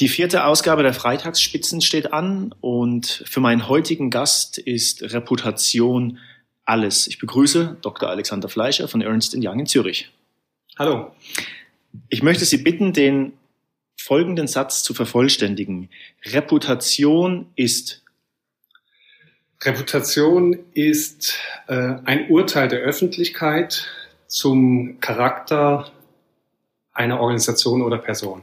Die vierte Ausgabe der Freitagsspitzen steht an und für meinen heutigen Gast ist Reputation alles. Ich begrüße Dr. Alexander Fleischer von Ernst Young in Zürich. Hallo. Ich möchte Sie bitten, den folgenden Satz zu vervollständigen. Reputation ist. Reputation ist äh, ein Urteil der Öffentlichkeit zum Charakter einer Organisation oder Person.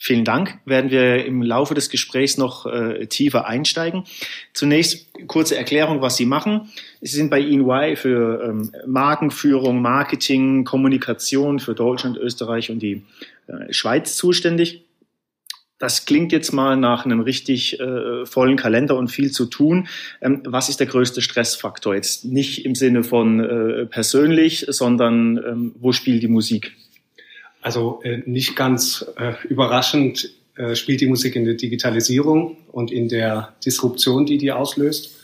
Vielen Dank. Werden wir im Laufe des Gesprächs noch äh, tiefer einsteigen. Zunächst kurze Erklärung, was Sie machen. Sie sind bei EY für ähm, Markenführung, Marketing, Kommunikation für Deutschland, Österreich und die äh, Schweiz zuständig. Das klingt jetzt mal nach einem richtig äh, vollen Kalender und viel zu tun. Ähm, was ist der größte Stressfaktor? Jetzt nicht im Sinne von äh, persönlich, sondern ähm, wo spielt die Musik? Also äh, nicht ganz äh, überraschend äh, spielt die Musik in der Digitalisierung und in der Disruption, die die auslöst.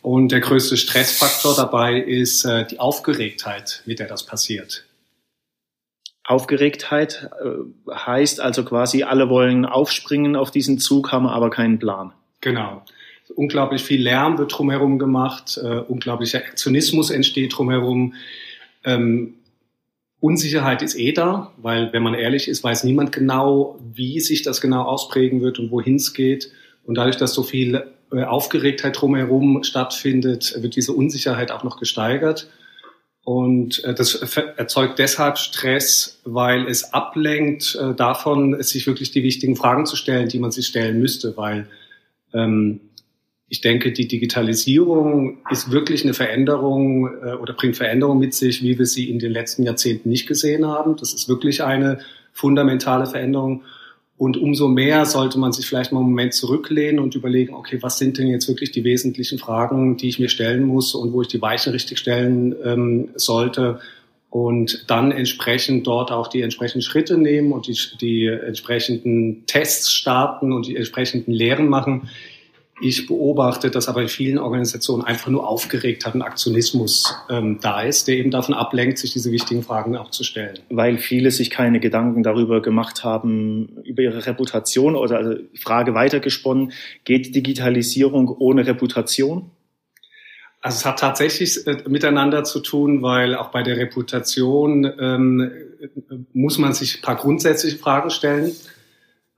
Und der größte Stressfaktor dabei ist äh, die Aufgeregtheit, mit der das passiert. Aufgeregtheit äh, heißt also quasi, alle wollen aufspringen auf diesen Zug, haben aber keinen Plan. Genau. Unglaublich viel Lärm wird drumherum gemacht, äh, unglaublicher Aktionismus entsteht drumherum. Ähm, Unsicherheit ist eh da, weil wenn man ehrlich ist, weiß niemand genau, wie sich das genau ausprägen wird und wohin es geht. Und dadurch, dass so viel äh, Aufgeregtheit drumherum stattfindet, wird diese Unsicherheit auch noch gesteigert. Und äh, das erzeugt deshalb Stress, weil es ablenkt äh, davon, sich wirklich die wichtigen Fragen zu stellen, die man sich stellen müsste, weil ähm, ich denke, die Digitalisierung ist wirklich eine Veränderung äh, oder bringt Veränderungen mit sich, wie wir sie in den letzten Jahrzehnten nicht gesehen haben. Das ist wirklich eine fundamentale Veränderung. Und umso mehr sollte man sich vielleicht mal einen Moment zurücklehnen und überlegen, okay, was sind denn jetzt wirklich die wesentlichen Fragen, die ich mir stellen muss und wo ich die Weichen richtig stellen ähm, sollte und dann entsprechend dort auch die entsprechenden Schritte nehmen und die, die entsprechenden Tests starten und die entsprechenden Lehren machen, ich beobachte, dass aber in vielen Organisationen einfach nur aufgeregt hat und Aktionismus ähm, da ist, der eben davon ablenkt, sich diese wichtigen Fragen auch zu stellen. Weil viele sich keine Gedanken darüber gemacht haben, über ihre Reputation oder also Frage weitergesponnen, geht Digitalisierung ohne Reputation? Also es hat tatsächlich äh, miteinander zu tun, weil auch bei der Reputation ähm, muss man sich ein paar grundsätzliche Fragen stellen.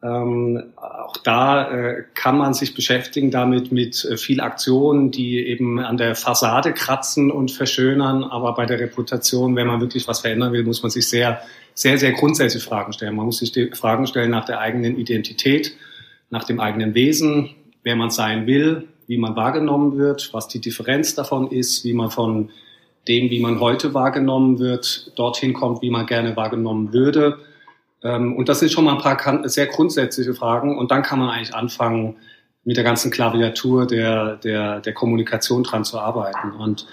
Ähm, auch da äh, kann man sich beschäftigen damit mit äh, viel Aktionen, die eben an der Fassade kratzen und verschönern. Aber bei der Reputation, wenn man wirklich was verändern will, muss man sich sehr, sehr, sehr grundsätzliche Fragen stellen. Man muss sich Fragen stellen nach der eigenen Identität, nach dem eigenen Wesen, wer man sein will, wie man wahrgenommen wird, was die Differenz davon ist, wie man von dem, wie man heute wahrgenommen wird, dorthin kommt, wie man gerne wahrgenommen würde und das sind schon mal ein paar sehr grundsätzliche Fragen. Und dann kann man eigentlich anfangen, mit der ganzen Klaviatur der, der, der Kommunikation dran zu arbeiten. Und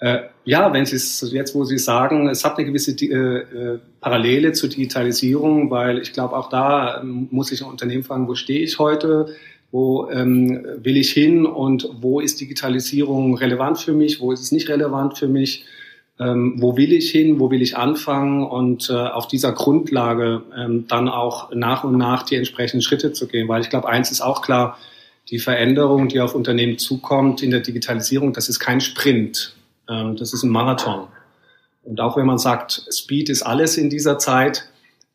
äh, ja, wenn Sie es jetzt, wo Sie sagen, es hat eine gewisse äh, äh, Parallele zur Digitalisierung, weil ich glaube, auch da ähm, muss ich ein Unternehmen fragen, wo stehe ich heute? Wo ähm, will ich hin und wo ist Digitalisierung relevant für mich? Wo ist es nicht relevant für mich? Ähm, wo will ich hin, wo will ich anfangen und äh, auf dieser Grundlage ähm, dann auch nach und nach die entsprechenden Schritte zu gehen. Weil ich glaube, eins ist auch klar, die Veränderung, die auf Unternehmen zukommt in der Digitalisierung, das ist kein Sprint, ähm, das ist ein Marathon. Und auch wenn man sagt, Speed ist alles in dieser Zeit,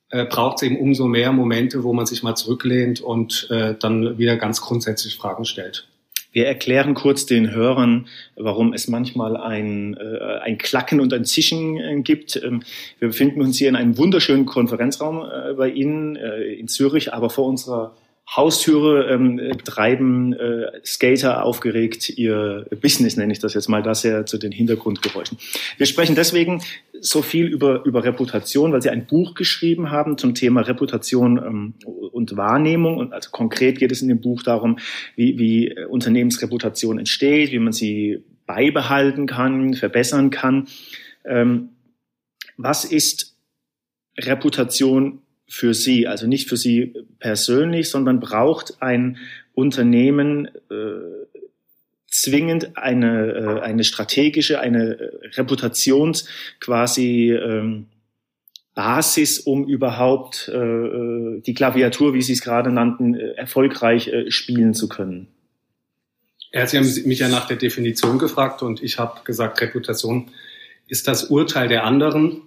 äh, braucht es eben umso mehr Momente, wo man sich mal zurücklehnt und äh, dann wieder ganz grundsätzlich Fragen stellt. Wir erklären kurz den Hörern, warum es manchmal ein, äh, ein Klacken und ein Zischen äh, gibt. Ähm, wir befinden uns hier in einem wunderschönen Konferenzraum äh, bei Ihnen äh, in Zürich, aber vor unserer Haustüre ähm, treiben äh, Skater aufgeregt ihr Business, nenne ich das jetzt mal, das ja zu den Hintergrundgeräuschen. Wir sprechen deswegen so viel über, über Reputation, weil Sie ein Buch geschrieben haben zum Thema Reputation ähm, und Wahrnehmung. Und also konkret geht es in dem Buch darum, wie, wie Unternehmensreputation entsteht, wie man sie beibehalten kann, verbessern kann. Ähm, was ist Reputation für Sie, also nicht für Sie persönlich, sondern braucht ein Unternehmen äh, zwingend eine, äh, eine strategische, eine Reputations quasi ähm, Basis, um überhaupt äh, äh die Klaviatur, wie Sie es gerade nannten, äh, erfolgreich äh, spielen zu können? Ja, Sie haben mich ja nach der Definition gefragt und ich habe gesagt, Reputation ist das Urteil der anderen.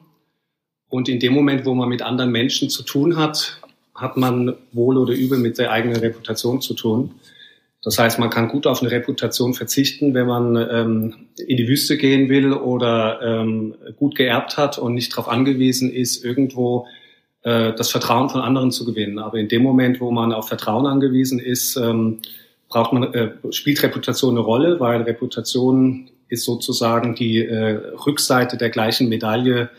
Und in dem Moment, wo man mit anderen Menschen zu tun hat, hat man wohl oder übel mit der eigenen Reputation zu tun. Das heißt, man kann gut auf eine Reputation verzichten, wenn man ähm, in die Wüste gehen will oder ähm, gut geerbt hat und nicht darauf angewiesen ist, irgendwo äh, das Vertrauen von anderen zu gewinnen. Aber in dem Moment, wo man auf Vertrauen angewiesen ist, ähm, braucht man, äh, spielt Reputation eine Rolle, weil Reputation ist sozusagen die äh, Rückseite der gleichen Medaille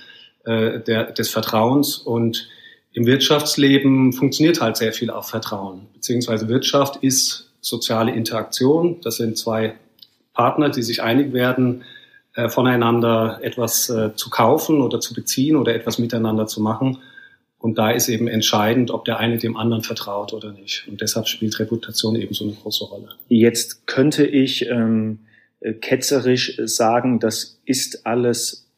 äh, der, des Vertrauens und im Wirtschaftsleben funktioniert halt sehr viel auf Vertrauen, beziehungsweise Wirtschaft ist soziale Interaktion. Das sind zwei Partner, die sich einig werden, äh, voneinander etwas äh, zu kaufen oder zu beziehen oder etwas miteinander zu machen. Und da ist eben entscheidend, ob der eine dem anderen vertraut oder nicht. Und deshalb spielt Reputation eben so eine große Rolle. Jetzt könnte ich ähm, ketzerisch sagen, das ist alles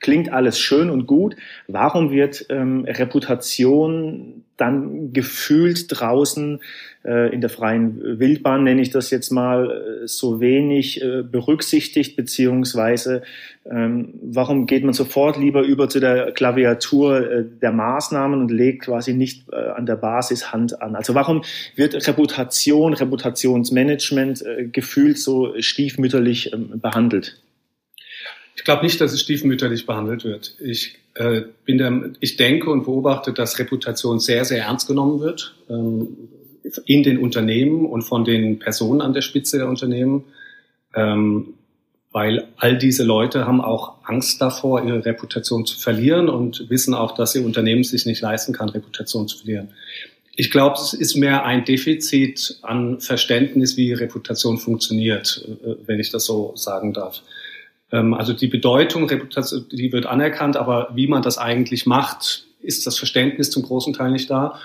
klingt alles schön und gut. Warum wird ähm, Reputation dann gefühlt draußen äh, in der freien Wildbahn, nenne ich das jetzt mal, äh, so wenig äh, berücksichtigt, beziehungsweise ähm, warum geht man sofort lieber über zu der Klaviatur äh, der Maßnahmen und legt quasi nicht äh, an der Basis Hand an? Also warum wird Reputation, Reputationsmanagement äh, gefühlt so stiefmütterlich ähm, behandelt? Ich glaube nicht, dass es stiefmütterlich behandelt wird. Ich, äh, bin der, ich denke und beobachte, dass Reputation sehr, sehr ernst genommen wird ähm, in den Unternehmen und von den Personen an der Spitze der Unternehmen, ähm, weil all diese Leute haben auch Angst davor, ihre Reputation zu verlieren und wissen auch, dass ihr Unternehmen sich nicht leisten kann, Reputation zu verlieren. Ich glaube, es ist mehr ein Defizit an Verständnis, wie Reputation funktioniert, äh, wenn ich das so sagen darf. Ähm, also die Bedeutung, Reputation, die wird anerkannt, aber wie man das eigentlich macht, ist das Verständnis zum großen Teil nicht da.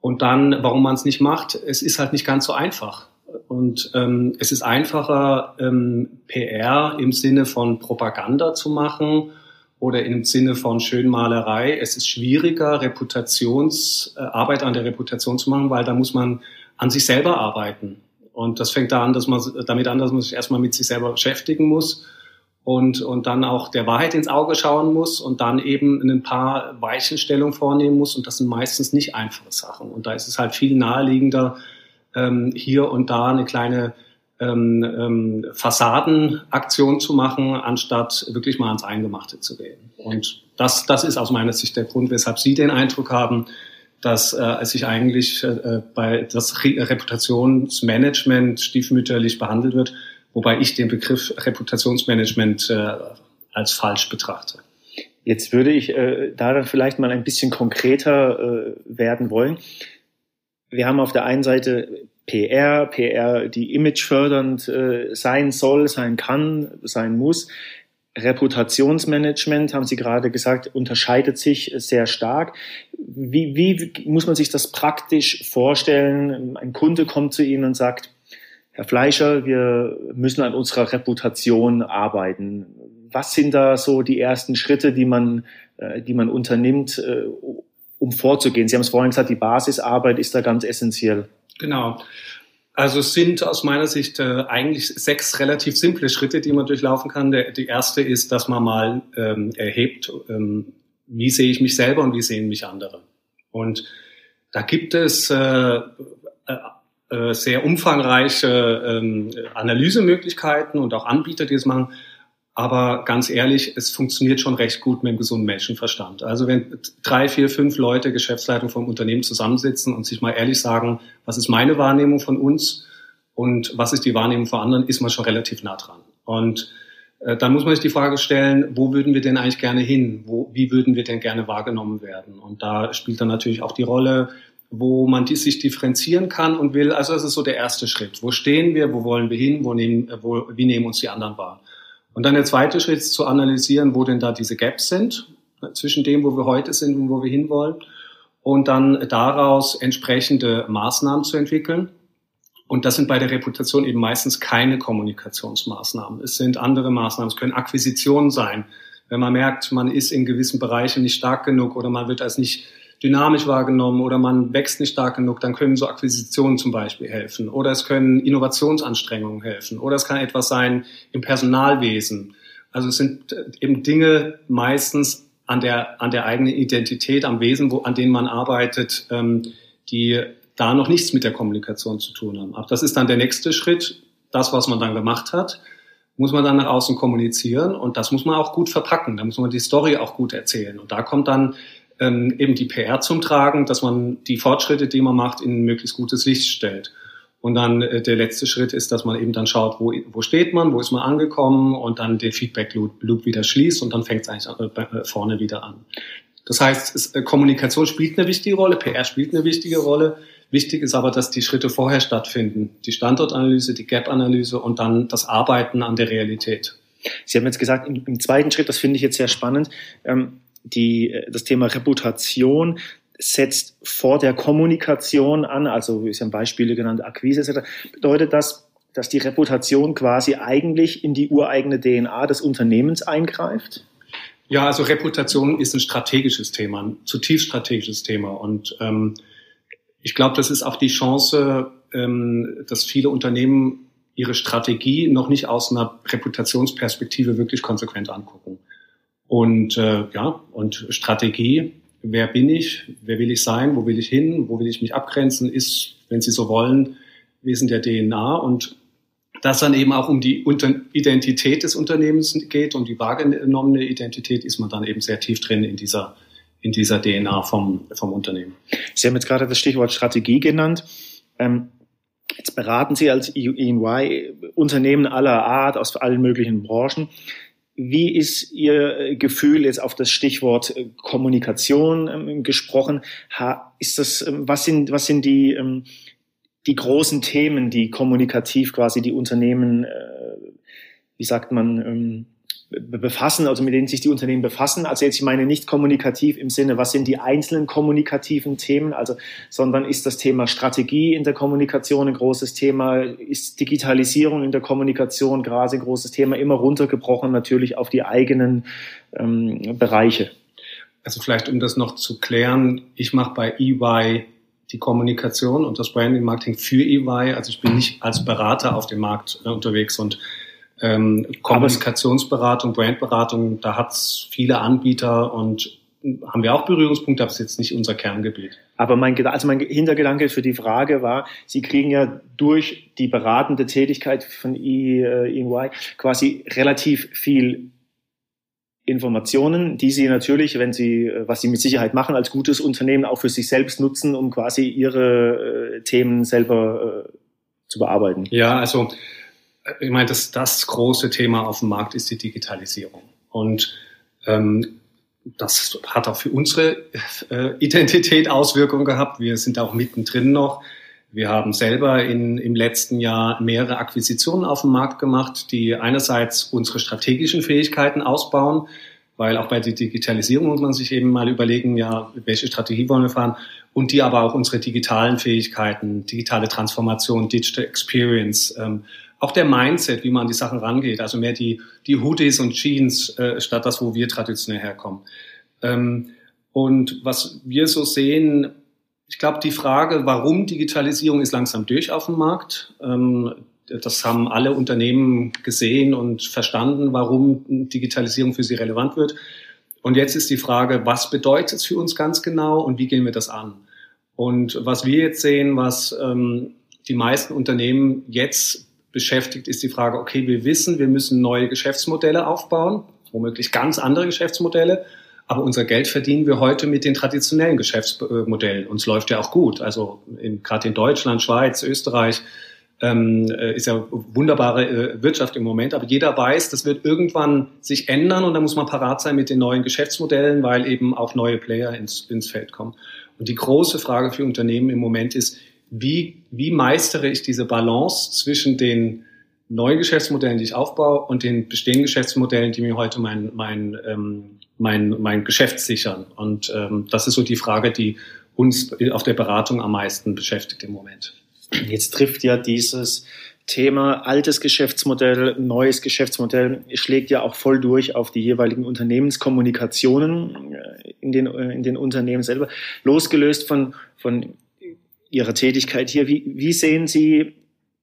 Und dann, warum man es nicht macht, es ist halt nicht ganz so einfach. Und ähm, es ist einfacher, ähm, PR im Sinne von Propaganda zu machen oder im Sinne von Schönmalerei. Es ist schwieriger, Reputationsarbeit äh, an der Reputation zu machen, weil da muss man an sich selber arbeiten. Und das fängt da an, dass man damit an, dass man sich erstmal mit sich selber beschäftigen muss und, und dann auch der Wahrheit ins Auge schauen muss und dann eben ein paar Weichenstellungen vornehmen muss. Und das sind meistens nicht einfache Sachen. Und da ist es halt viel naheliegender, ähm, hier und da eine kleine ähm, ähm, Fassadenaktion zu machen, anstatt wirklich mal ans Eingemachte zu gehen. Und das, das ist aus meiner Sicht der Grund, weshalb Sie den Eindruck haben, dass äh, sich eigentlich äh, bei das Re Reputationsmanagement stiefmütterlich behandelt wird wobei ich den Begriff Reputationsmanagement äh, als falsch betrachte. Jetzt würde ich äh, da dann vielleicht mal ein bisschen konkreter äh, werden wollen. Wir haben auf der einen Seite PR, PR, die imagefördernd äh, sein soll, sein kann, sein muss. Reputationsmanagement, haben Sie gerade gesagt, unterscheidet sich sehr stark. Wie, wie muss man sich das praktisch vorstellen? Ein Kunde kommt zu Ihnen und sagt, Herr Fleischer, wir müssen an unserer Reputation arbeiten. Was sind da so die ersten Schritte, die man, äh, die man unternimmt, äh, um vorzugehen? Sie haben es vorhin gesagt, die Basisarbeit ist da ganz essentiell. Genau. Also es sind aus meiner Sicht äh, eigentlich sechs relativ simple Schritte, die man durchlaufen kann. Der, die erste ist, dass man mal ähm, erhebt, ähm, wie sehe ich mich selber und wie sehen mich andere. Und da gibt es äh, äh, sehr umfangreiche ähm, Analysemöglichkeiten und auch Anbieter, die es machen. Aber ganz ehrlich, es funktioniert schon recht gut mit dem gesunden Menschenverstand. Also wenn drei, vier, fünf Leute Geschäftsleitung vom Unternehmen zusammensitzen und sich mal ehrlich sagen, was ist meine Wahrnehmung von uns und was ist die Wahrnehmung von anderen, ist man schon relativ nah dran. Und äh, dann muss man sich die Frage stellen, wo würden wir denn eigentlich gerne hin? Wo, wie würden wir denn gerne wahrgenommen werden? Und da spielt dann natürlich auch die Rolle, wo man die sich differenzieren kann und will. Also das ist so der erste Schritt. Wo stehen wir? Wo wollen wir hin? Wo nehmen, wo, wie nehmen uns die anderen wahr? Und dann der zweite Schritt ist zu analysieren, wo denn da diese Gaps sind ne, zwischen dem, wo wir heute sind und wo wir hinwollen. Und dann daraus entsprechende Maßnahmen zu entwickeln. Und das sind bei der Reputation eben meistens keine Kommunikationsmaßnahmen. Es sind andere Maßnahmen. Es können Akquisitionen sein. Wenn man merkt, man ist in gewissen Bereichen nicht stark genug oder man wird als nicht dynamisch wahrgenommen oder man wächst nicht stark genug, dann können so Akquisitionen zum Beispiel helfen oder es können Innovationsanstrengungen helfen oder es kann etwas sein im Personalwesen. Also es sind äh, eben Dinge meistens an der, an der eigenen Identität, am Wesen, wo, an denen man arbeitet, ähm, die da noch nichts mit der Kommunikation zu tun haben. Aber das ist dann der nächste Schritt, das, was man dann gemacht hat, muss man dann nach außen kommunizieren und das muss man auch gut verpacken. Da muss man die Story auch gut erzählen. Und da kommt dann ähm, eben die PR zum Tragen, dass man die Fortschritte, die man macht, in möglichst gutes Licht stellt. Und dann äh, der letzte Schritt ist, dass man eben dann schaut, wo, wo steht man, wo ist man angekommen und dann den Feedback-Loop wieder schließt und dann fängt es eigentlich äh, vorne wieder an. Das heißt, es, äh, Kommunikation spielt eine wichtige Rolle, PR spielt eine wichtige Rolle. Wichtig ist aber, dass die Schritte vorher stattfinden. Die Standortanalyse, die Gap-Analyse und dann das Arbeiten an der Realität. Sie haben jetzt gesagt, im, im zweiten Schritt, das finde ich jetzt sehr spannend, ähm, die, äh, das Thema Reputation setzt vor der Kommunikation an, also Sie haben Beispiele genannt, Akquise etc. Bedeutet das, dass die Reputation quasi eigentlich in die ureigene DNA des Unternehmens eingreift? Ja, also Reputation ist ein strategisches Thema, ein zutiefst strategisches Thema. Und ähm, ich glaube, das ist auch die Chance, ähm, dass viele Unternehmen ihre Strategie noch nicht aus einer Reputationsperspektive wirklich konsequent angucken. Und äh, ja, und Strategie, wer bin ich, wer will ich sein, wo will ich hin, wo will ich mich abgrenzen, ist, wenn Sie so wollen, Wesen der DNA und dass dann eben auch um die Identität des Unternehmens geht, um die wahrgenommene Identität, ist man dann eben sehr tief drin in dieser, in dieser DNA vom, vom Unternehmen. Sie haben jetzt gerade das Stichwort Strategie genannt. Ähm, jetzt beraten Sie als EY Unternehmen aller Art aus allen möglichen Branchen. Wie ist Ihr Gefühl jetzt auf das Stichwort äh, Kommunikation ähm, gesprochen? Ist das, ähm, was sind, was sind die, ähm, die großen Themen, die kommunikativ quasi die Unternehmen, äh, wie sagt man, befassen, also mit denen sich die Unternehmen befassen. Also jetzt, ich meine nicht kommunikativ im Sinne, was sind die einzelnen kommunikativen Themen, also, sondern ist das Thema Strategie in der Kommunikation ein großes Thema, ist Digitalisierung in der Kommunikation gerade ein großes Thema, immer runtergebrochen natürlich auf die eigenen ähm, Bereiche. Also vielleicht, um das noch zu klären, ich mache bei EY die Kommunikation und das Branding Marketing für EY. Also ich bin nicht als Berater auf dem Markt äh, unterwegs und ähm, Kommunikationsberatung, Brandberatung, da hat es viele Anbieter und haben wir auch Berührungspunkte, aber es ist jetzt nicht unser Kerngebiet. Aber mein, also mein Hintergedanke für die Frage war, Sie kriegen ja durch die beratende Tätigkeit von EY äh, quasi relativ viel Informationen, die Sie natürlich, wenn Sie, äh, was Sie mit Sicherheit machen, als gutes Unternehmen auch für sich selbst nutzen, um quasi Ihre äh, Themen selber zu bearbeiten. Ja, also ich meine, das, das große Thema auf dem Markt ist die Digitalisierung. Und ähm, das hat auch für unsere äh, Identität Auswirkungen gehabt. Wir sind auch mittendrin noch. Wir haben selber in, im letzten Jahr mehrere Akquisitionen auf dem Markt gemacht, die einerseits unsere strategischen Fähigkeiten ausbauen, weil auch bei der Digitalisierung muss man sich eben mal überlegen, ja, welche Strategie wollen wir fahren, und die aber auch unsere digitalen Fähigkeiten, digitale Transformation, Digital Experience, ähm, auch der Mindset, wie man an die Sachen rangeht, also mehr die, die Hoodies und Jeans äh, statt das, wo wir traditionell herkommen. Ähm, und was wir so sehen, ich glaube, die Frage, warum Digitalisierung ist langsam durch auf dem Markt. Ähm, das haben alle Unternehmen gesehen und verstanden, warum Digitalisierung für sie relevant wird. Und jetzt ist die Frage, was bedeutet es für uns ganz genau und wie gehen wir das an? Und was wir jetzt sehen, was ähm, die meisten Unternehmen jetzt beschäftigt, ist die Frage, okay, wir wissen, wir müssen neue Geschäftsmodelle aufbauen, womöglich ganz andere Geschäftsmodelle, aber unser Geld verdienen wir heute mit den traditionellen Geschäftsmodellen. Uns läuft ja auch gut. Also gerade in Deutschland, Schweiz, Österreich ähm, äh, ist ja wunderbare äh, Wirtschaft im Moment. Aber jeder weiß, das wird irgendwann sich ändern und da muss man parat sein mit den neuen Geschäftsmodellen, weil eben auch neue Player ins, ins Feld kommen. Und die große Frage für Unternehmen im Moment ist, wie, wie meistere ich diese Balance zwischen den neuen Geschäftsmodellen, die ich aufbaue, und den bestehenden Geschäftsmodellen, die mir heute mein, mein, ähm, mein, mein Geschäft sichern. Und ähm, das ist so die Frage, die uns auf der Beratung am meisten beschäftigt im Moment. Jetzt trifft ja dieses Thema altes Geschäftsmodell, neues Geschäftsmodell schlägt ja auch voll durch auf die jeweiligen Unternehmenskommunikationen äh, in den, äh, in den Unternehmen selber. Losgelöst von, von Ihrer Tätigkeit hier, wie, wie sehen Sie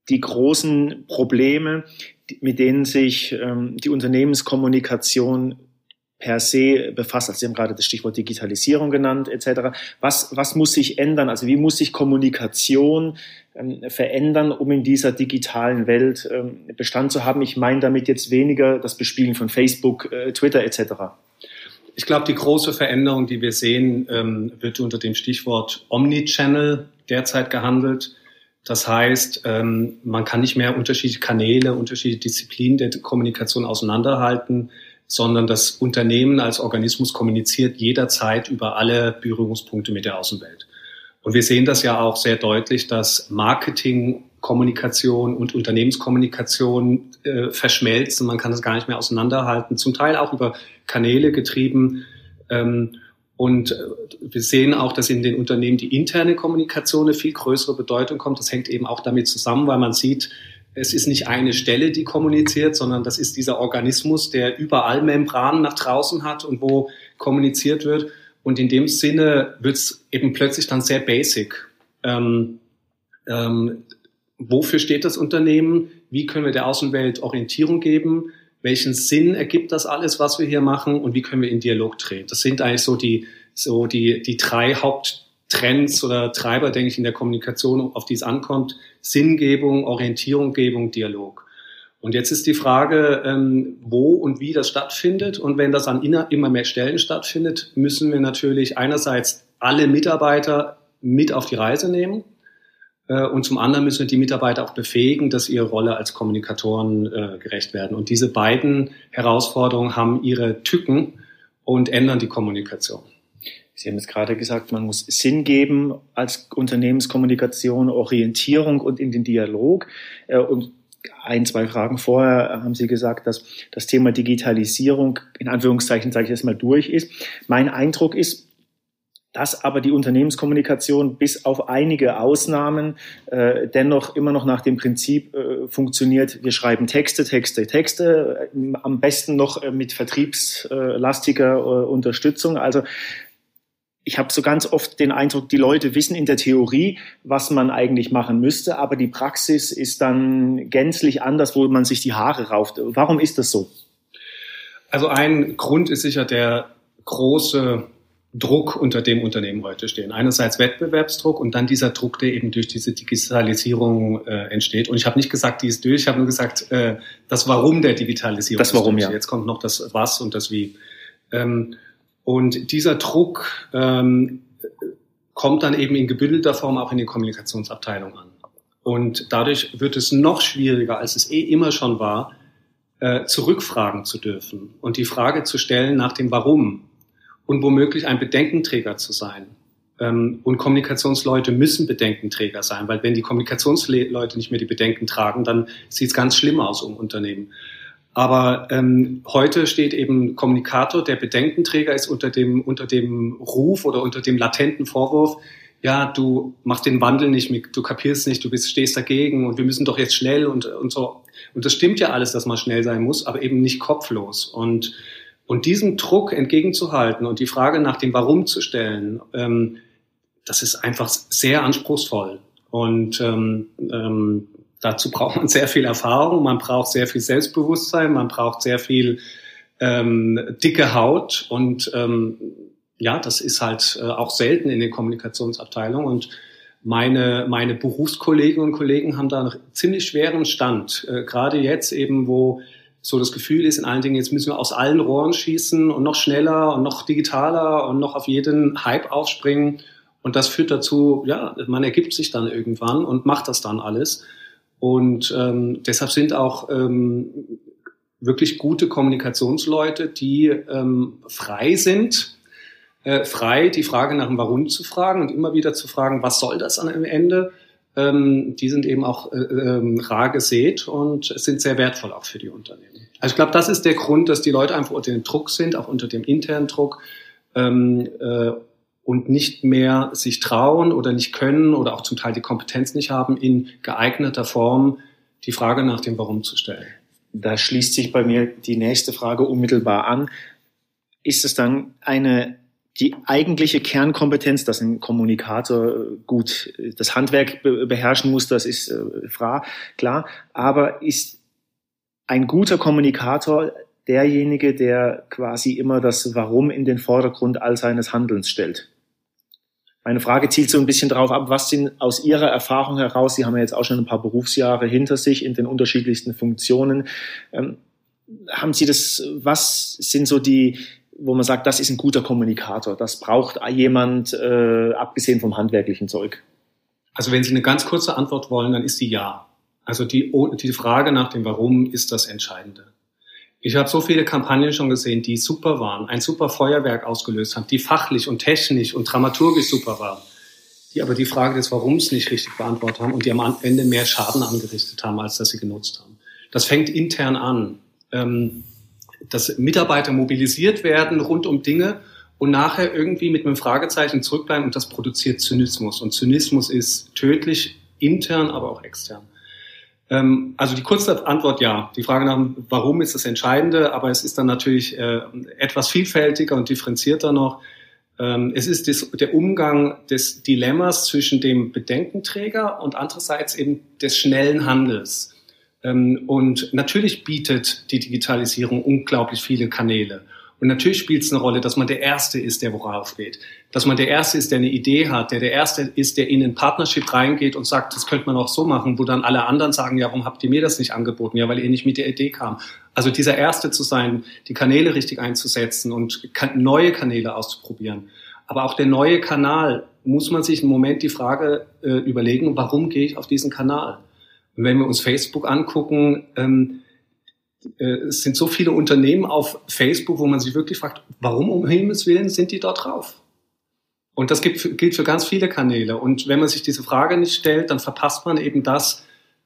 die großen Probleme, mit denen sich ähm, die Unternehmenskommunikation per se befasst. Also Sie haben gerade das Stichwort Digitalisierung genannt etc. Was, was muss sich ändern? Also wie muss sich Kommunikation ähm, verändern, um in dieser digitalen Welt ähm, Bestand zu haben? Ich meine damit jetzt weniger das Bespielen von Facebook, äh, Twitter etc. Ich glaube, die große Veränderung, die wir sehen, ähm, wird unter dem Stichwort Omnichannel derzeit gehandelt. Das heißt, ähm, man kann nicht mehr unterschiedliche Kanäle, unterschiedliche Disziplinen der Kommunikation auseinanderhalten sondern das Unternehmen als Organismus kommuniziert jederzeit über alle Berührungspunkte mit der Außenwelt. Und wir sehen das ja auch sehr deutlich, dass Marketing, Kommunikation und Unternehmenskommunikation äh, verschmelzen. Man kann das gar nicht mehr auseinanderhalten, zum Teil auch über Kanäle getrieben. Ähm, und äh, wir sehen auch, dass in den Unternehmen die interne Kommunikation eine viel größere Bedeutung kommt. Das hängt eben auch damit zusammen, weil man sieht, es ist nicht eine Stelle, die kommuniziert, sondern das ist dieser Organismus, der überall Membranen nach draußen hat und wo kommuniziert wird. Und in dem Sinne wird es eben plötzlich dann sehr basic. Ähm, ähm, wofür steht das Unternehmen? Wie können wir der Außenwelt Orientierung geben? Welchen Sinn ergibt das alles, was wir hier machen? Und wie können wir in Dialog treten? Das sind eigentlich so die, so die, die drei Haupt Trends oder Treiber, denke ich, in der Kommunikation, auf die es ankommt. Sinngebung, Orientierunggebung, Dialog. Und jetzt ist die Frage, ähm, wo und wie das stattfindet. Und wenn das an immer mehr Stellen stattfindet, müssen wir natürlich einerseits alle Mitarbeiter mit auf die Reise nehmen. Äh, und zum anderen müssen wir die Mitarbeiter auch befähigen, dass ihre Rolle als Kommunikatoren äh, gerecht werden. Und diese beiden Herausforderungen haben ihre Tücken und ändern die Kommunikation. Sie haben es gerade gesagt, man muss Sinn geben als Unternehmenskommunikation, Orientierung und in den Dialog. Äh, und ein, zwei Fragen vorher haben Sie gesagt, dass das Thema Digitalisierung in Anführungszeichen, sage ich jetzt mal, durch ist. Mein Eindruck ist, dass aber die Unternehmenskommunikation bis auf einige Ausnahmen äh, dennoch immer noch nach dem Prinzip äh, funktioniert, wir schreiben Texte, Texte, Texte, äh, am besten noch äh, mit vertriebslastiger äh, Unterstützung. Also ich habe so ganz oft den Eindruck, die Leute wissen in der Theorie, was man eigentlich machen müsste, aber die Praxis ist dann gänzlich anders, wo man sich die Haare rauft. Warum ist das so? Also ein Grund ist sicher der große Druck, unter dem Unternehmen heute stehen. Einerseits Wettbewerbsdruck und dann dieser Druck, der eben durch diese Digitalisierung äh, entsteht. Und ich habe nicht gesagt, die ist durch, ich habe nur gesagt, äh, das Warum der Digitalisierung. Das Warum, ja. Jetzt kommt noch das Was und das Wie. Ähm, und dieser Druck ähm, kommt dann eben in gebündelter Form auch in die Kommunikationsabteilung an. Und dadurch wird es noch schwieriger, als es eh immer schon war, äh, zurückfragen zu dürfen und die Frage zu stellen nach dem Warum und womöglich ein Bedenkenträger zu sein. Ähm, und Kommunikationsleute müssen Bedenkenträger sein, weil wenn die Kommunikationsleute nicht mehr die Bedenken tragen, dann sieht es ganz schlimm aus um Unternehmen. Aber ähm, heute steht eben Kommunikator, der Bedenkenträger ist unter dem, unter dem Ruf oder unter dem latenten Vorwurf, ja, du machst den Wandel nicht mit, du kapierst nicht, du bist, stehst dagegen und wir müssen doch jetzt schnell und, und so. Und das stimmt ja alles, dass man schnell sein muss, aber eben nicht kopflos. Und, und diesem Druck entgegenzuhalten und die Frage nach dem Warum zu stellen, ähm, das ist einfach sehr anspruchsvoll. Und ähm, ähm, dazu braucht man sehr viel Erfahrung, man braucht sehr viel Selbstbewusstsein, man braucht sehr viel ähm, dicke Haut und ähm, ja, das ist halt äh, auch selten in den Kommunikationsabteilungen und meine, meine Berufskolleginnen und Kollegen haben da einen ziemlich schweren Stand. Äh, Gerade jetzt eben, wo so das Gefühl ist, in allen Dingen, jetzt müssen wir aus allen Rohren schießen und noch schneller und noch digitaler und noch auf jeden Hype aufspringen. Und das führt dazu, ja, man ergibt sich dann irgendwann und macht das dann alles. Und ähm, deshalb sind auch ähm, wirklich gute Kommunikationsleute, die ähm, frei sind, äh, frei die Frage nach dem Warum zu fragen und immer wieder zu fragen, was soll das am Ende? Ähm, die sind eben auch äh, äh, rar gesät und sind sehr wertvoll auch für die Unternehmen. Also ich glaube, das ist der Grund, dass die Leute einfach unter dem Druck sind, auch unter dem internen Druck. Ähm, äh, und nicht mehr sich trauen oder nicht können oder auch zum Teil die Kompetenz nicht haben, in geeigneter Form die Frage nach dem Warum zu stellen. Da schließt sich bei mir die nächste Frage unmittelbar an. Ist es dann eine die eigentliche Kernkompetenz, dass ein Kommunikator gut das Handwerk beherrschen muss, das ist äh, klar. Aber ist ein guter Kommunikator derjenige, der quasi immer das Warum in den Vordergrund all seines Handelns stellt? Meine Frage zielt so ein bisschen darauf ab, was sind aus Ihrer Erfahrung heraus, Sie haben ja jetzt auch schon ein paar Berufsjahre hinter sich in den unterschiedlichsten Funktionen, ähm, haben Sie das, was sind so die, wo man sagt, das ist ein guter Kommunikator, das braucht jemand, äh, abgesehen vom handwerklichen Zeug? Also wenn Sie eine ganz kurze Antwort wollen, dann ist die ja. Also die, die Frage nach dem Warum ist das Entscheidende. Ich habe so viele Kampagnen schon gesehen, die super waren, ein super Feuerwerk ausgelöst haben, die fachlich und technisch und dramaturgisch super waren, die aber die Frage des Warums nicht richtig beantwortet haben und die am Ende mehr Schaden angerichtet haben, als dass sie genutzt haben. Das fängt intern an, ähm, dass Mitarbeiter mobilisiert werden rund um Dinge und nachher irgendwie mit einem Fragezeichen zurückbleiben und das produziert Zynismus. Und Zynismus ist tödlich intern, aber auch extern. Ähm, also die kurze Antwort ja. Die Frage nach warum ist das Entscheidende, aber es ist dann natürlich äh, etwas vielfältiger und differenzierter noch. Ähm, es ist das, der Umgang des Dilemmas zwischen dem Bedenkenträger und andererseits eben des schnellen Handels. Ähm, und natürlich bietet die Digitalisierung unglaublich viele Kanäle. Und natürlich spielt es eine Rolle, dass man der Erste ist, der worauf geht. Dass man der Erste ist, der eine Idee hat, der der Erste ist, der in ein Partnership reingeht und sagt, das könnte man auch so machen, wo dann alle anderen sagen, ja, warum habt ihr mir das nicht angeboten? Ja, weil ihr nicht mit der Idee kam. Also dieser Erste zu sein, die Kanäle richtig einzusetzen und neue Kanäle auszuprobieren. Aber auch der neue Kanal muss man sich im Moment die Frage äh, überlegen, warum gehe ich auf diesen Kanal? Wenn wir uns Facebook angucken, ähm, äh, es sind so viele Unternehmen auf Facebook, wo man sich wirklich fragt, warum um Himmels Willen sind die dort drauf? Und das gilt, gilt für ganz viele Kanäle. Und wenn man sich diese Frage nicht stellt, dann verpasst man eben das,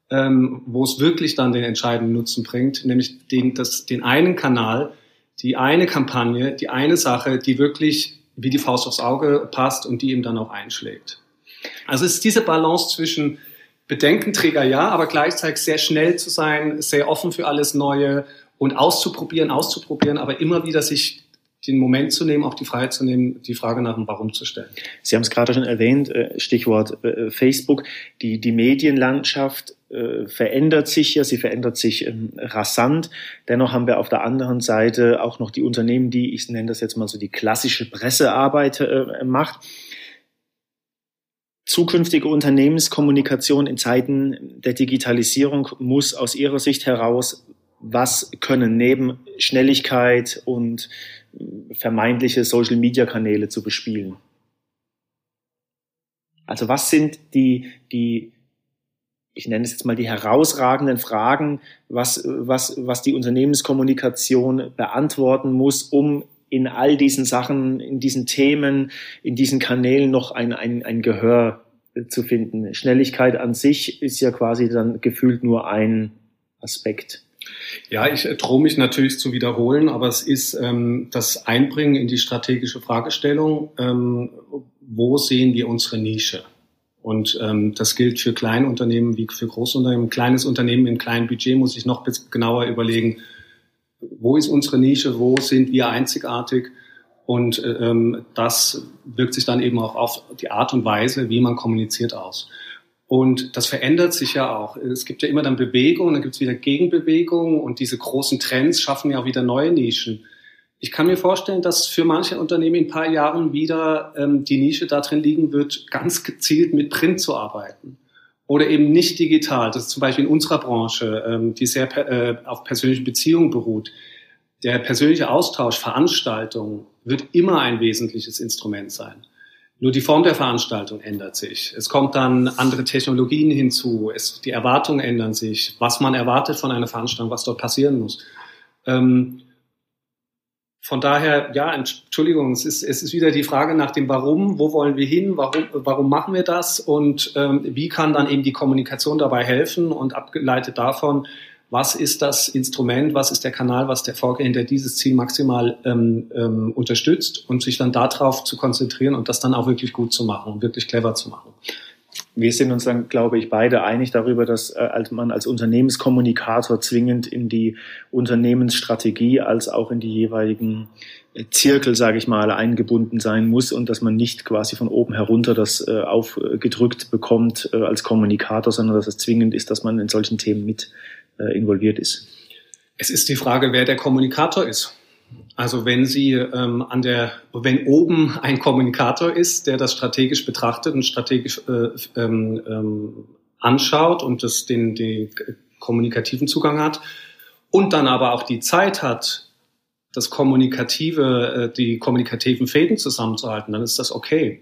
ähm, wo es wirklich dann den entscheidenden Nutzen bringt, nämlich den, das, den einen Kanal, die eine Kampagne, die eine Sache, die wirklich wie die Faust aufs Auge passt und die ihm dann auch einschlägt. Also es ist diese Balance zwischen Bedenkenträger ja, aber gleichzeitig sehr schnell zu sein, sehr offen für alles Neue und auszuprobieren, auszuprobieren, aber immer wieder sich den Moment zu nehmen, auch die Freiheit zu nehmen, die Frage nach dem Warum zu stellen. Sie haben es gerade schon erwähnt, äh, Stichwort äh, Facebook. Die, die Medienlandschaft äh, verändert sich ja, sie verändert sich ähm, rasant. Dennoch haben wir auf der anderen Seite auch noch die Unternehmen, die, ich nenne das jetzt mal so, die klassische Pressearbeit macht zukünftige Unternehmenskommunikation in Zeiten der Digitalisierung muss aus Ihrer Sicht heraus, was können neben Schnelligkeit und vermeintliche Social-Media-Kanäle zu bespielen? Also was sind die, die, ich nenne es jetzt mal die herausragenden Fragen, was, was, was die Unternehmenskommunikation beantworten muss, um in all diesen Sachen, in diesen Themen, in diesen Kanälen noch ein, ein, ein Gehör zu finden. Schnelligkeit an sich ist ja quasi dann gefühlt nur ein Aspekt. Ja, ich äh, drohe mich natürlich zu wiederholen, aber es ist ähm, das Einbringen in die strategische Fragestellung, ähm, wo sehen wir unsere Nische? Und ähm, das gilt für Kleinunternehmen wie für Großunternehmen. Ein kleines Unternehmen im kleinen Budget muss ich noch genauer überlegen, wo ist unsere Nische, wo sind wir einzigartig und ähm, das wirkt sich dann eben auch auf die Art und Weise, wie man kommuniziert aus. Und das verändert sich ja auch. Es gibt ja immer dann Bewegungen, dann gibt es wieder Gegenbewegungen und diese großen Trends schaffen ja auch wieder neue Nischen. Ich kann mir vorstellen, dass für manche Unternehmen in ein paar Jahren wieder ähm, die Nische darin liegen wird, ganz gezielt mit Print zu arbeiten oder eben nicht digital. Das ist zum Beispiel in unserer Branche, ähm, die sehr äh, auf persönlichen Beziehungen beruht. Der persönliche Austausch, Veranstaltungen wird immer ein wesentliches Instrument sein. Nur die Form der Veranstaltung ändert sich. Es kommt dann andere Technologien hinzu. Es, die Erwartungen ändern sich. Was man erwartet von einer Veranstaltung, was dort passieren muss. Ähm, von daher, ja, Entschuldigung, es ist, es ist wieder die Frage nach dem Warum, wo wollen wir hin, warum, warum machen wir das? Und ähm, wie kann dann eben die Kommunikation dabei helfen? Und abgeleitet davon, was ist das Instrument, was ist der Kanal, was der Vorgänger, der dieses Ziel maximal ähm, ähm, unterstützt? Und sich dann darauf zu konzentrieren und das dann auch wirklich gut zu machen und wirklich clever zu machen. Wir sind uns dann, glaube ich, beide einig darüber, dass äh, man als Unternehmenskommunikator zwingend in die Unternehmensstrategie als auch in die jeweiligen äh, Zirkel, sage ich mal, eingebunden sein muss und dass man nicht quasi von oben herunter das äh, aufgedrückt bekommt äh, als Kommunikator, sondern dass es zwingend ist, dass man in solchen Themen mit äh, involviert ist. Es ist die Frage, wer der Kommunikator ist. Also wenn Sie ähm, an der, wenn oben ein Kommunikator ist, der das strategisch betrachtet und strategisch äh, ähm, ähm, anschaut und das den, den kommunikativen Zugang hat und dann aber auch die Zeit hat, das kommunikative, äh, die kommunikativen Fäden zusammenzuhalten, dann ist das okay.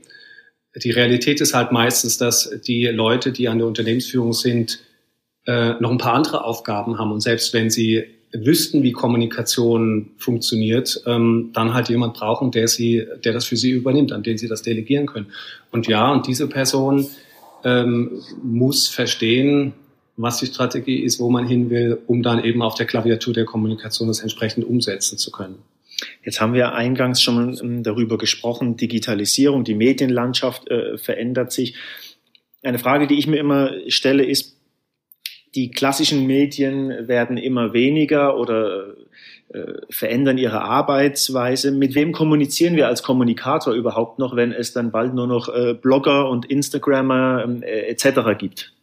Die Realität ist halt meistens, dass die Leute, die an der Unternehmensführung sind, äh, noch ein paar andere Aufgaben haben und selbst wenn sie wüssten, wie Kommunikation funktioniert, ähm, dann halt jemand brauchen, der sie, der das für sie übernimmt, an den sie das delegieren können. Und ja, und diese Person ähm, muss verstehen, was die Strategie ist, wo man hin will, um dann eben auf der Klaviatur der Kommunikation das entsprechend umsetzen zu können. Jetzt haben wir eingangs schon darüber gesprochen, Digitalisierung, die Medienlandschaft äh, verändert sich. Eine Frage, die ich mir immer stelle, ist, die klassischen Medien werden immer weniger oder äh, verändern ihre Arbeitsweise. Mit wem kommunizieren wir als Kommunikator überhaupt noch, wenn es dann bald nur noch äh, Blogger und Instagrammer äh, etc. gibt?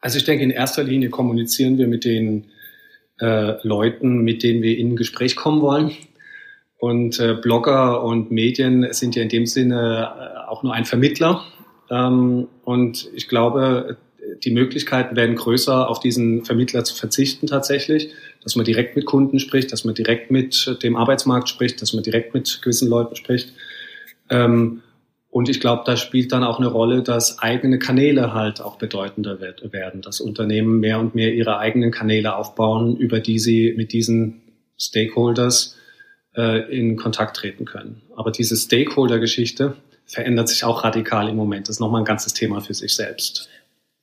Also ich denke, in erster Linie kommunizieren wir mit den äh, Leuten, mit denen wir in ein Gespräch kommen wollen. Und äh, Blogger und Medien sind ja in dem Sinne äh, auch nur ein Vermittler. Ähm, und ich glaube, die Möglichkeiten werden größer, auf diesen Vermittler zu verzichten tatsächlich, dass man direkt mit Kunden spricht, dass man direkt mit dem Arbeitsmarkt spricht, dass man direkt mit gewissen Leuten spricht. Ähm, und ich glaube, da spielt dann auch eine Rolle, dass eigene Kanäle halt auch bedeutender werden, dass Unternehmen mehr und mehr ihre eigenen Kanäle aufbauen, über die sie mit diesen Stakeholders äh, in Kontakt treten können. Aber diese Stakeholder-Geschichte verändert sich auch radikal im Moment. Das ist nochmal ein ganzes Thema für sich selbst.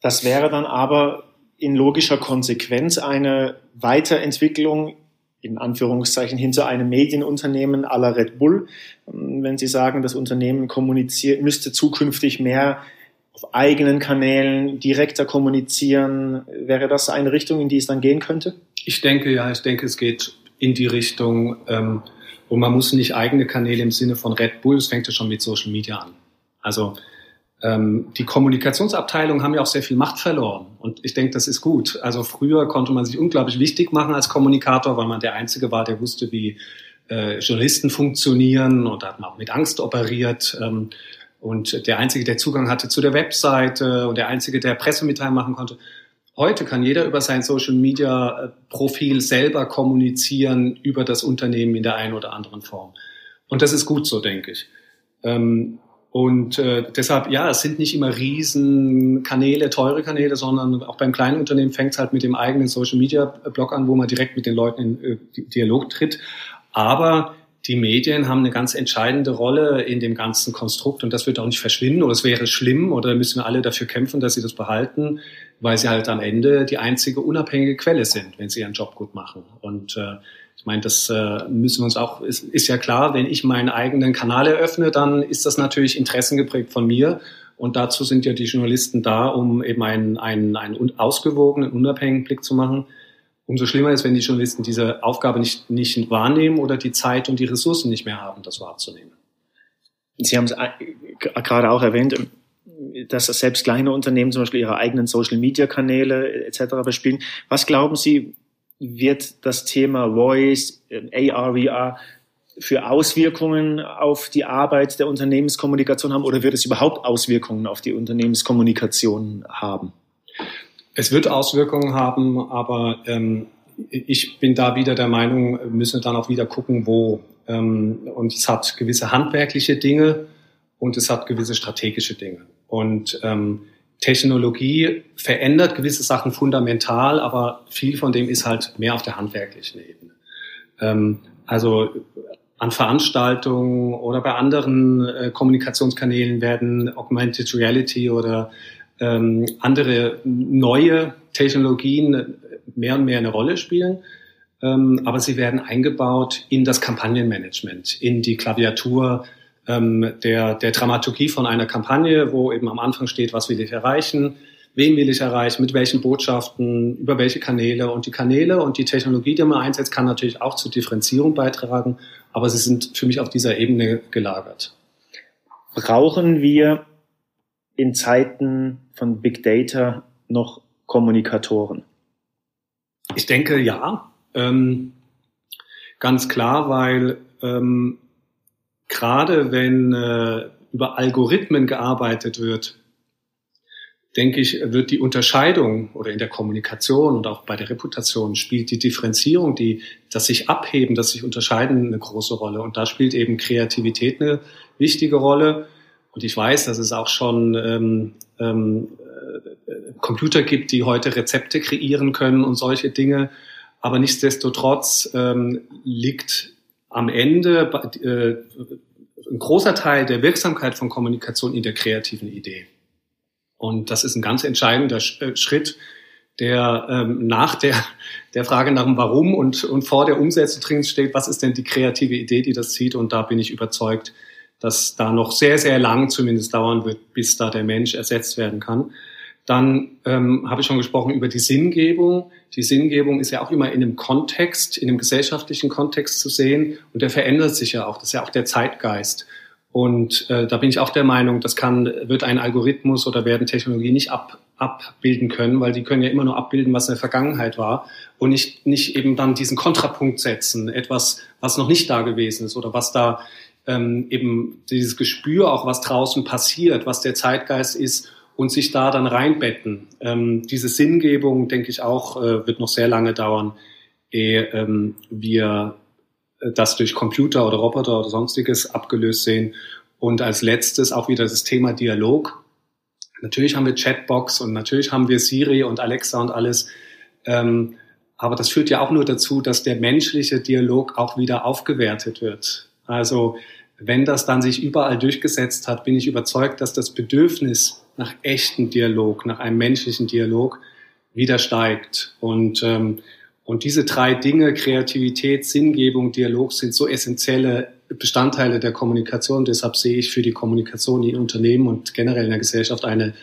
Das wäre dann aber in logischer Konsequenz eine Weiterentwicklung in Anführungszeichen hin zu einem Medienunternehmen la Red Bull. Wenn Sie sagen, das Unternehmen kommuniziert, müsste zukünftig mehr auf eigenen Kanälen direkter kommunizieren, wäre das eine Richtung, in die es dann gehen könnte? Ich denke, ja, ich denke, es geht in die Richtung, ähm, und man muss nicht eigene Kanäle im Sinne von Red Bull, es fängt ja schon mit Social Media an. Also ähm, die Kommunikationsabteilungen haben ja auch sehr viel Macht verloren. Und ich denke, das ist gut. Also früher konnte man sich unglaublich wichtig machen als Kommunikator, weil man der Einzige war, der wusste, wie äh, Journalisten funktionieren. Und hat man auch mit Angst operiert. Ähm, und der Einzige, der Zugang hatte zu der Webseite und der Einzige, der Pressemitteilungen machen konnte. Heute kann jeder über sein Social Media äh, selber kommunizieren über das Unternehmen in der einen oder anderen Form. Und das ist gut so, denke ich. Ähm, und äh, deshalb, ja, es sind nicht immer Riesenkanäle, teure Kanäle, sondern auch beim kleinen Unternehmen fängt es halt mit dem eigenen Social-Media-Blog an, wo man direkt mit den Leuten in äh, Dialog tritt. Aber die Medien haben eine ganz entscheidende Rolle in dem ganzen Konstrukt und das wird auch nicht verschwinden oder es wäre schlimm oder müssen wir alle dafür kämpfen, dass sie das behalten, weil sie halt am Ende die einzige unabhängige Quelle sind, wenn sie ihren Job gut machen. Und äh, ich meine, das äh, müssen wir uns auch, ist, ist ja klar, wenn ich meinen eigenen Kanal eröffne, dann ist das natürlich interessengeprägt von mir. Und dazu sind ja die Journalisten da, um eben einen, einen, einen ausgewogenen, unabhängigen Blick zu machen. Umso schlimmer ist, wenn die Journalisten diese Aufgabe nicht, nicht wahrnehmen oder die Zeit und die Ressourcen nicht mehr haben, das wahrzunehmen. Sie haben es äh, gerade auch erwähnt, dass selbst kleine Unternehmen zum Beispiel ihre eigenen Social-Media-Kanäle etc. bespielen. Was glauben Sie, wird das Thema Voice, äh, AR, VR für Auswirkungen auf die Arbeit der Unternehmenskommunikation haben oder wird es überhaupt Auswirkungen auf die Unternehmenskommunikation haben? Es wird Auswirkungen haben, aber ähm, ich bin da wieder der Meinung, müssen wir dann auch wieder gucken, wo. Ähm, und es hat gewisse handwerkliche Dinge und es hat gewisse strategische Dinge. Und ähm, Technologie verändert gewisse Sachen fundamental, aber viel von dem ist halt mehr auf der handwerklichen Ebene. Ähm, also an Veranstaltungen oder bei anderen äh, Kommunikationskanälen werden Augmented Reality oder ähm, andere neue Technologien mehr und mehr eine Rolle spielen. Ähm, aber sie werden eingebaut in das Kampagnenmanagement, in die Klaviatur ähm, der, der Dramaturgie von einer Kampagne, wo eben am Anfang steht, was will ich erreichen, wen will ich erreichen, mit welchen Botschaften, über welche Kanäle. Und die Kanäle und die Technologie, die man einsetzt, kann natürlich auch zur Differenzierung beitragen, aber sie sind für mich auf dieser Ebene gelagert. Brauchen wir in Zeiten von Big Data noch Kommunikatoren? Ich denke ja, ähm, ganz klar, weil ähm, gerade wenn äh, über Algorithmen gearbeitet wird, denke ich, wird die Unterscheidung oder in der Kommunikation und auch bei der Reputation spielt die Differenzierung, die, das sich abheben, das sich unterscheiden eine große Rolle. Und da spielt eben Kreativität eine wichtige Rolle. Und ich weiß, dass es auch schon ähm, ähm, äh, Computer gibt, die heute Rezepte kreieren können und solche Dinge. Aber nichtsdestotrotz ähm, liegt am Ende äh, ein großer Teil der Wirksamkeit von Kommunikation in der kreativen Idee. Und das ist ein ganz entscheidender äh, Schritt, der ähm, nach der, der Frage nach dem Warum und, und vor der Umsetzung drin steht, was ist denn die kreative Idee, die das zieht? Und da bin ich überzeugt, dass da noch sehr, sehr lang zumindest dauern wird, bis da der Mensch ersetzt werden kann. Dann ähm, habe ich schon gesprochen über die Sinngebung. Die Sinngebung ist ja auch immer in einem Kontext, in einem gesellschaftlichen Kontext zu sehen und der verändert sich ja auch. Das ist ja auch der Zeitgeist. Und äh, da bin ich auch der Meinung, das kann, wird ein Algorithmus oder werden Technologien nicht ab, abbilden können, weil die können ja immer nur abbilden, was in der Vergangenheit war und nicht, nicht eben dann diesen Kontrapunkt setzen, etwas, was noch nicht da gewesen ist oder was da ähm, eben dieses Gespür auch, was draußen passiert, was der Zeitgeist ist und sich da dann reinbetten. Ähm, diese Sinngebung, denke ich auch, äh, wird noch sehr lange dauern, ehe ähm, wir das durch Computer oder Roboter oder sonstiges abgelöst sehen. Und als letztes auch wieder das Thema Dialog. Natürlich haben wir Chatbox und natürlich haben wir Siri und Alexa und alles. Ähm, aber das führt ja auch nur dazu, dass der menschliche Dialog auch wieder aufgewertet wird. Also wenn das dann sich überall durchgesetzt hat, bin ich überzeugt, dass das Bedürfnis nach echten Dialog, nach einem menschlichen Dialog wieder steigt. Und ähm, und diese drei Dinge, Kreativität, Sinngebung, Dialog, sind so essentielle Bestandteile der Kommunikation. Deshalb sehe ich für die Kommunikation in Unternehmen und generell in der Gesellschaft eine,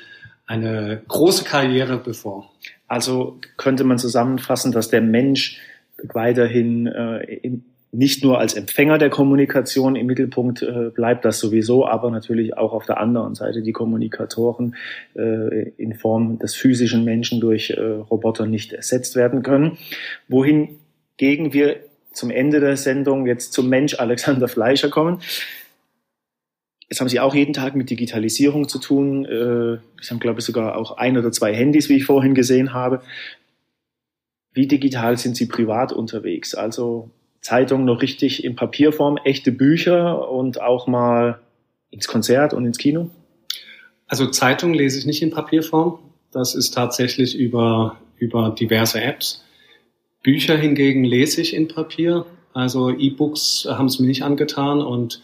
eine große Karriere bevor. Also könnte man zusammenfassen, dass der Mensch weiterhin äh, nicht nur als Empfänger der Kommunikation im Mittelpunkt äh, bleibt, das sowieso, aber natürlich auch auf der anderen Seite die Kommunikatoren äh, in Form des physischen Menschen durch äh, Roboter nicht ersetzt werden können. Wohingegen wir zum Ende der Sendung jetzt zum Mensch Alexander Fleischer kommen. Jetzt haben Sie auch jeden Tag mit Digitalisierung zu tun. Äh, Sie haben, glaube ich, sogar auch ein oder zwei Handys, wie ich vorhin gesehen habe. Wie digital sind Sie privat unterwegs? Also Zeitung noch richtig in Papierform, echte Bücher und auch mal ins Konzert und ins Kino? Also Zeitung lese ich nicht in Papierform. Das ist tatsächlich über, über diverse Apps. Bücher hingegen lese ich in Papier. Also E-Books haben es mir nicht angetan und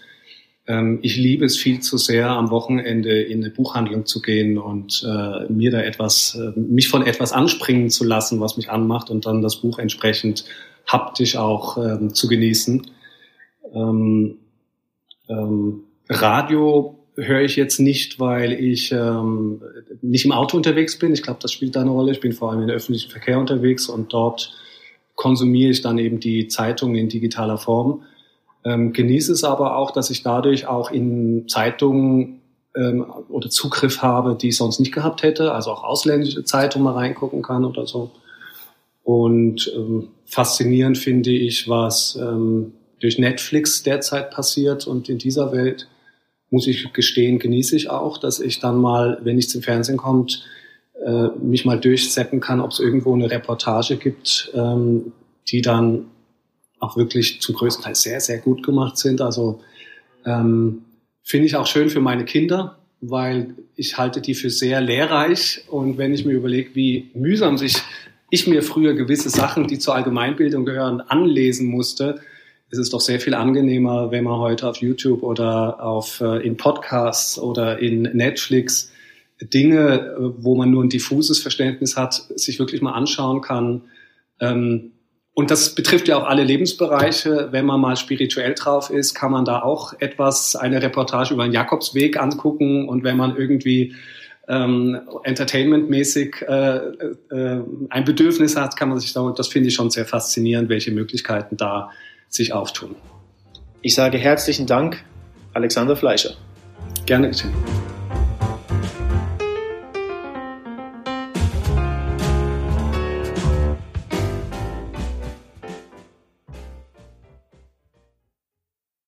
ähm, ich liebe es viel zu sehr, am Wochenende in eine Buchhandlung zu gehen und äh, mir da etwas, äh, mich von etwas anspringen zu lassen, was mich anmacht und dann das Buch entsprechend haptisch auch ähm, zu genießen. Ähm, ähm, Radio höre ich jetzt nicht, weil ich ähm, nicht im Auto unterwegs bin. Ich glaube, das spielt da eine Rolle. Ich bin vor allem im öffentlichen Verkehr unterwegs und dort konsumiere ich dann eben die Zeitungen in digitaler Form. Ähm, genieße es aber auch, dass ich dadurch auch in Zeitungen ähm, oder Zugriff habe, die ich sonst nicht gehabt hätte. Also auch ausländische Zeitungen mal reingucken kann oder so. Und ähm, faszinierend finde ich, was ähm, durch Netflix derzeit passiert. Und in dieser Welt, muss ich gestehen, genieße ich auch, dass ich dann mal, wenn nichts im Fernsehen kommt, äh, mich mal durchsetzen kann, ob es irgendwo eine Reportage gibt, ähm, die dann auch wirklich zum größten Teil sehr, sehr gut gemacht sind. Also ähm, finde ich auch schön für meine Kinder, weil ich halte die für sehr lehrreich. Und wenn ich mir überlege, wie mühsam sich ich mir früher gewisse Sachen, die zur Allgemeinbildung gehören, anlesen musste, ist es doch sehr viel angenehmer, wenn man heute auf YouTube oder auf, äh, in Podcasts oder in Netflix Dinge, äh, wo man nur ein diffuses Verständnis hat, sich wirklich mal anschauen kann. Ähm, Und das betrifft ja auch alle Lebensbereiche. Wenn man mal spirituell drauf ist, kann man da auch etwas, eine Reportage über den Jakobsweg angucken. Und wenn man irgendwie ähm, entertainmentmäßig äh, äh, ein Bedürfnis hat, kann man sich da, das finde ich schon sehr faszinierend, welche Möglichkeiten da sich auftun. Ich sage herzlichen Dank, Alexander Fleischer. Gerne geschehen.